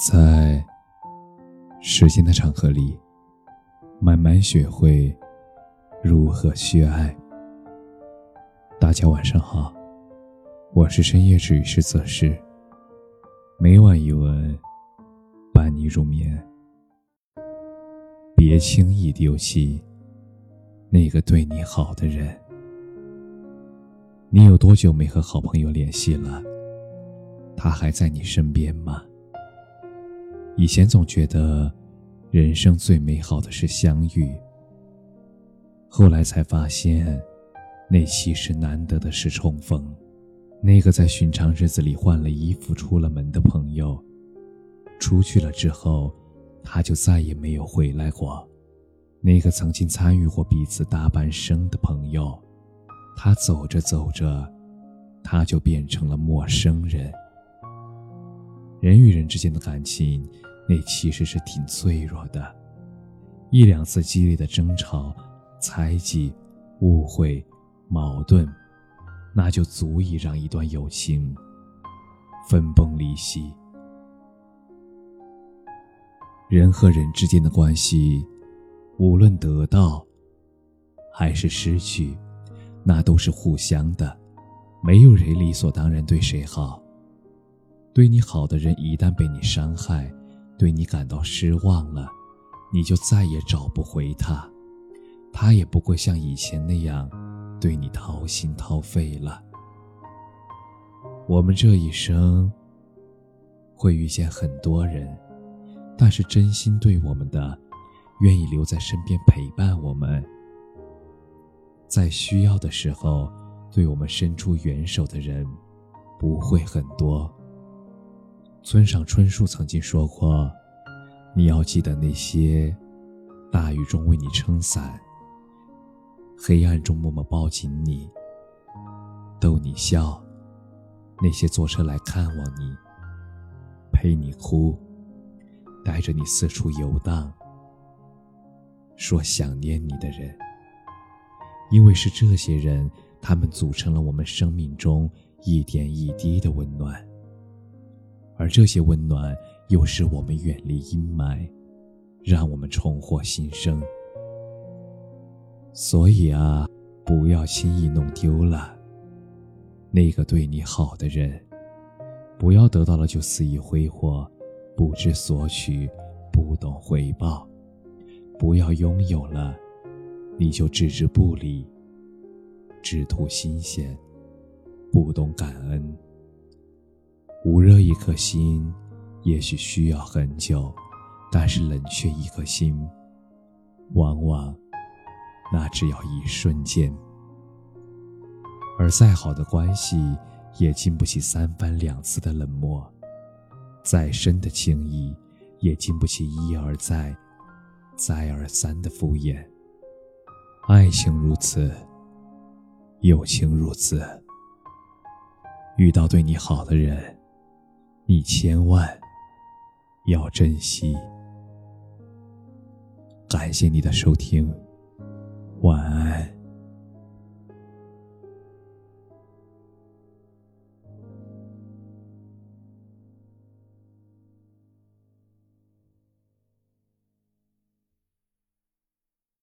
在时间的长河里，慢慢学会如何去爱。大家晚上好，我是深夜治愈师泽师，每晚一文伴你入眠。别轻易丢弃那个对你好的人。你有多久没和好朋友联系了？他还在你身边吗？以前总觉得，人生最美好的是相遇。后来才发现，那其实难得的是重逢。那个在寻常日子里换了衣服出了门的朋友，出去了之后，他就再也没有回来过。那个曾经参与过彼此大半生的朋友，他走着走着，他就变成了陌生人。人与人之间的感情，那其实是挺脆弱的。一两次激烈的争吵、猜忌、误会、矛盾，那就足以让一段友情分崩离析。人和人之间的关系，无论得到还是失去，那都是互相的，没有谁理所当然对谁好。对你好的人，一旦被你伤害，对你感到失望了，你就再也找不回他，他也不会像以前那样对你掏心掏肺了。我们这一生会遇见很多人，但是真心对我们的，愿意留在身边陪伴我们，在需要的时候对我们伸出援手的人，不会很多。村上春树曾经说过：“你要记得那些大雨中为你撑伞、黑暗中默默抱紧你、逗你笑；那些坐车来看望你、陪你哭、带着你四处游荡、说想念你的人。因为是这些人，他们组成了我们生命中一点一滴的温暖。”而这些温暖，又使我们远离阴霾，让我们重获新生。所以啊，不要轻易弄丢了那个对你好的人，不要得到了就肆意挥霍，不知索取，不懂回报；不要拥有了，你就置之不理，只图新鲜，不懂感恩。捂热一颗心，也许需要很久，但是冷却一颗心，往往那只要一瞬间。而再好的关系，也经不起三番两次的冷漠；再深的情谊，也经不起一而再、再而三的敷衍。爱情如此，友情如此。遇到对你好的人。你千万要珍惜。感谢你的收听，晚安。